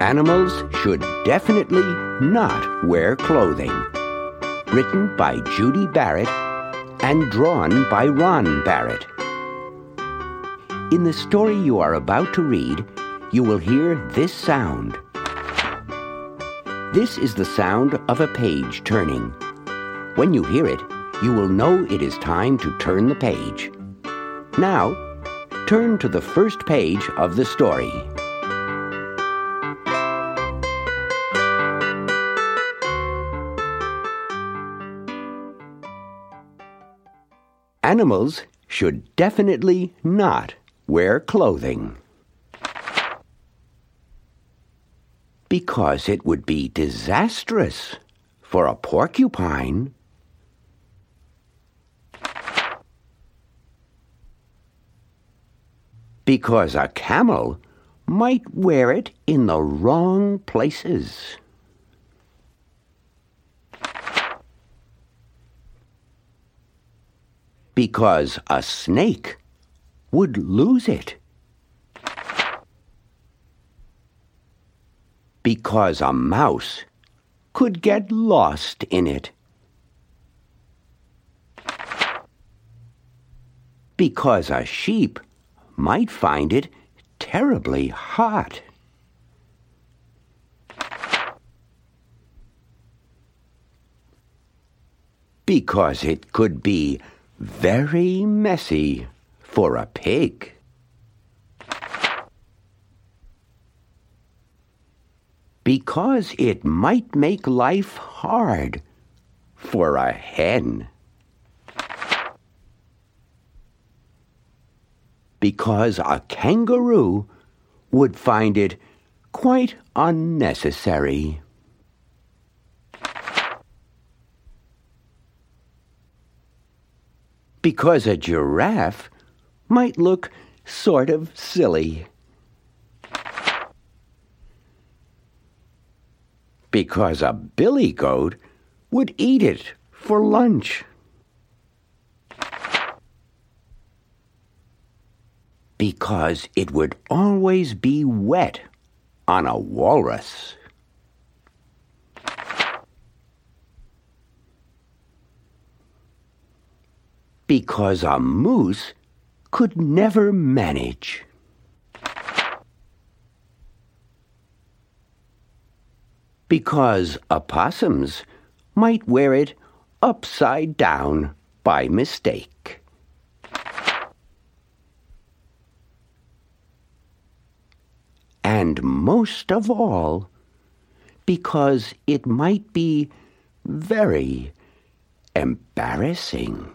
Animals should definitely not wear clothing. Written by Judy Barrett and drawn by Ron Barrett. In the story you are about to read, you will hear this sound. This is the sound of a page turning. When you hear it, you will know it is time to turn the page. Now, turn to the first page of the story. Animals should definitely not wear clothing. Because it would be disastrous for a porcupine. Because a camel might wear it in the wrong places. Because a snake would lose it. Because a mouse could get lost in it. Because a sheep might find it terribly hot. Because it could be very messy for a pig. Because it might make life hard for a hen. Because a kangaroo would find it quite unnecessary. Because a giraffe might look sort of silly. Because a billy goat would eat it for lunch. Because it would always be wet on a walrus. Because a moose could never manage. Because opossums might wear it upside down by mistake. And most of all, because it might be very embarrassing.